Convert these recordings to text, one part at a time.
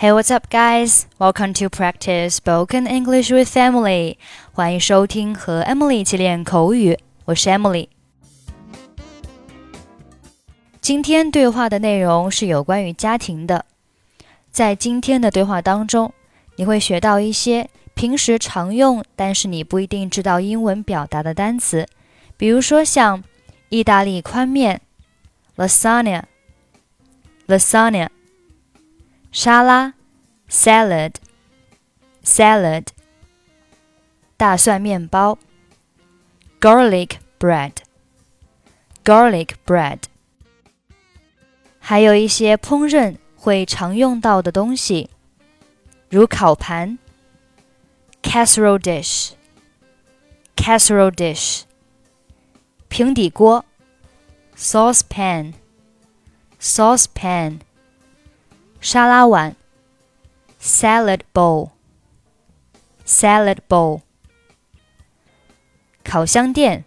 Hey, what's up, guys? Welcome to practice spoken English with Emily. 欢迎收听和 Emily 一起练口语。我是 Emily。今天对话的内容是有关于家庭的。在今天的对话当中，你会学到一些平时常用，但是你不一定知道英文表达的单词，比如说像意大利宽面 （lasagna），lasagna，沙拉 （salad），salad，大蒜面包 （garlic bread），garlic bread。还有一些烹饪会常用到的东西，如烤盘。casserole dish, casserole dish. 平底锅 saucepan, saucepan. 沙拉碗 salad bowl, salad bowl. 烤箱垫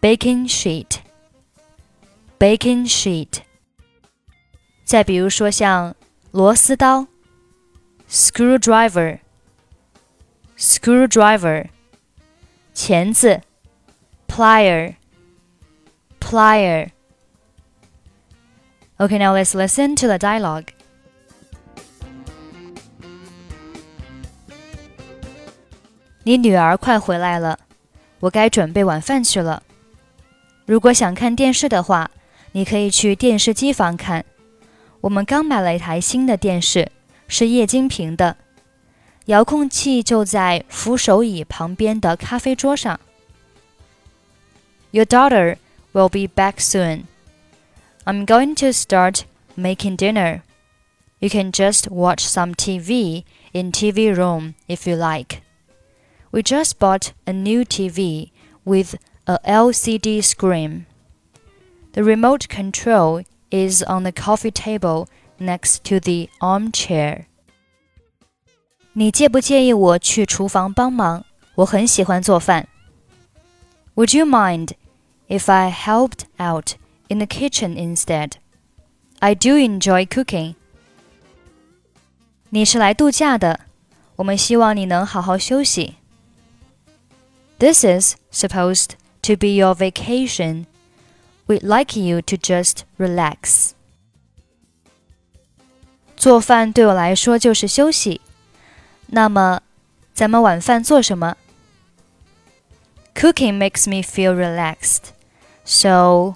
baking sheet, baking sheet. 再比如说像螺丝刀 screwdriver screwdriver，钳子，plier plier。Okay, now let's listen to the dialogue. 你女儿快回来了，我该准备晚饭去了。如果想看电视的话，你可以去电视机房看。我们刚买了一台新的电视，是液晶屏的。遥控器就在扶手椅旁边的咖啡桌上。Your daughter will be back soon. I'm going to start making dinner. You can just watch some TV in TV room if you like. We just bought a new TV with a LCD screen. The remote control is on the coffee table next to the armchair. 你介不介意我去厨房帮忙？我很喜欢做饭。Would you mind if I helped out in the kitchen instead? I do enjoy cooking. 你是来度假的，我们希望你能好好休息。This is supposed to be your vacation. We'd like you to just relax. 做饭对我来说就是休息。那么，咱们晚饭做什么？Cooking makes me feel relaxed. So,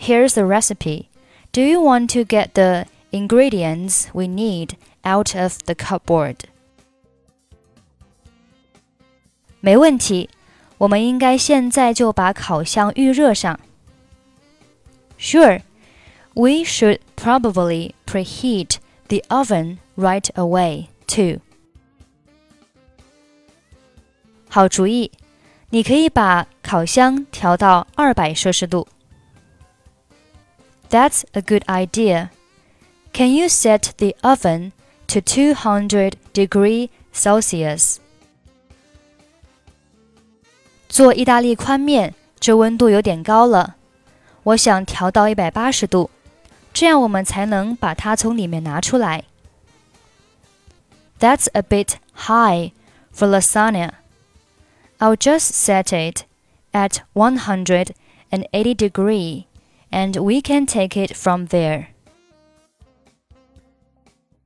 Here's the recipe. Do you want to get the ingredients we need out of the cupboard? 没问题，我们应该现在就把烤箱预热上。Sure, we should probably preheat the oven right away, too. 好主意，你可以把烤箱调到二百摄氏度。 That's a good idea. Can you set the oven to 200 degree Celsius? 做意大利宽面，这温度有点高了，我想调到一百八十度，这样我们才能把它从里面拿出来。That's a bit high for lasagna. I'll just set it at 180 degree and we can take it from there.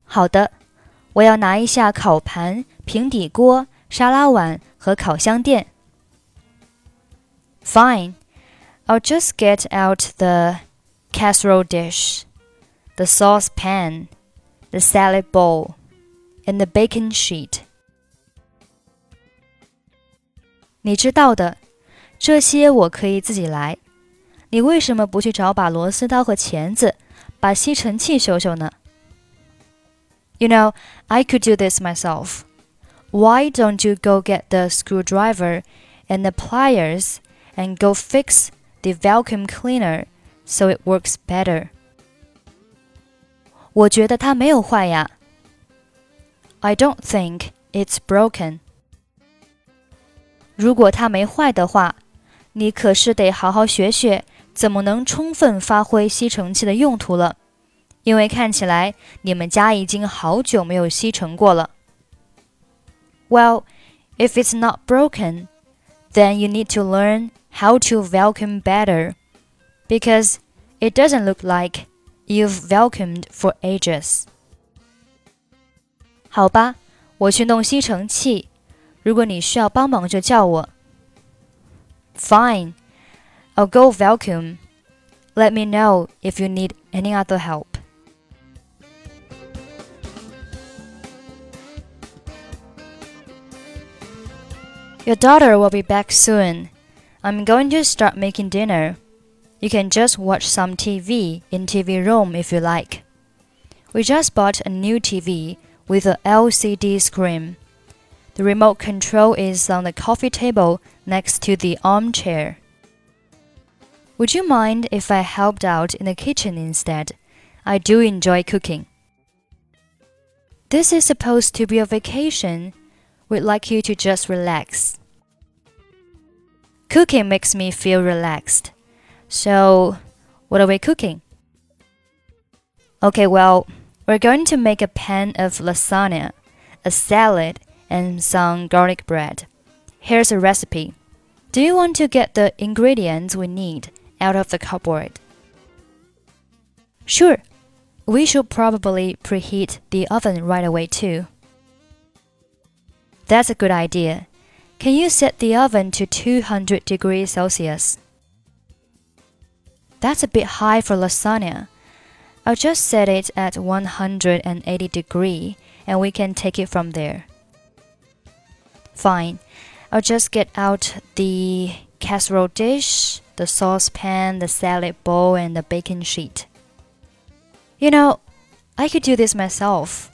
好的，我要拿一下烤盘、平底锅、沙拉碗和烤箱垫。Fine, I'll just get out the casserole dish, the saucepan, the salad bowl, and the baking sheet. 你知道的，这些我可以自己来。 你为什么不去找把螺丝刀和钳子，把吸尘器修修呢 You know, I could do this myself. Why don't you go get the screwdriver and the pliers and go fix the vacuum cleaner so it works better? 我觉得它没有坏呀。I don't think it's broken. 如果它没坏的话，你可是得好好学学 怎么能充分发挥吸尘器的用途了，因为看起来你们家已经好久没有吸尘过了。Well, if it's not broken, then you need to learn how to vacuum better, because it doesn't look like you've vacuumed for ages. 好吧，我去弄吸尘器。如果你需要帮忙，就叫我。Fine, I'll go vacuum. Let me know if you need any other help. Your daughter will be back soon. I'm going to start making dinner. You can just watch some TV in TV room if you like. We just bought a new TV with a LCD screen. The remote control is on the coffee table next to the armchair. Would you mind if I helped out in the kitchen instead? I do enjoy cooking. This is supposed to be a vacation. We'd like you to just relax. Cooking makes me feel relaxed. So, what are we cooking? Okay, well, we're going to make a pan of lasagna, a salad, and some garlic bread. Here's a recipe. Do you want to get the ingredients we need out of the cupboard? Sure. We should probably preheat the oven right away too. That's a good idea. Can you set the oven to 200 degrees Celsius? That's a bit high for lasagna. I'll just set it at 180 degree and we can take it from there. Fine. I'll just get out the casserole dish, the saucepan, the salad bowl, and the baking sheet. You know, I could do this myself.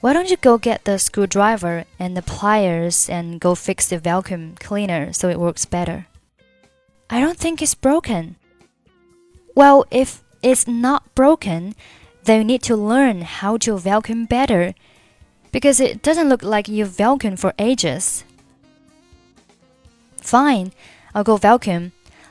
Why don't you go get the screwdriver and the pliers and go fix the vacuum cleaner so it works better? I don't think it's broken. Well, if it's not broken, then you need to learn how to vacuum better because it doesn't look like you've vacuumed for ages. Fine, I'll go vacuum.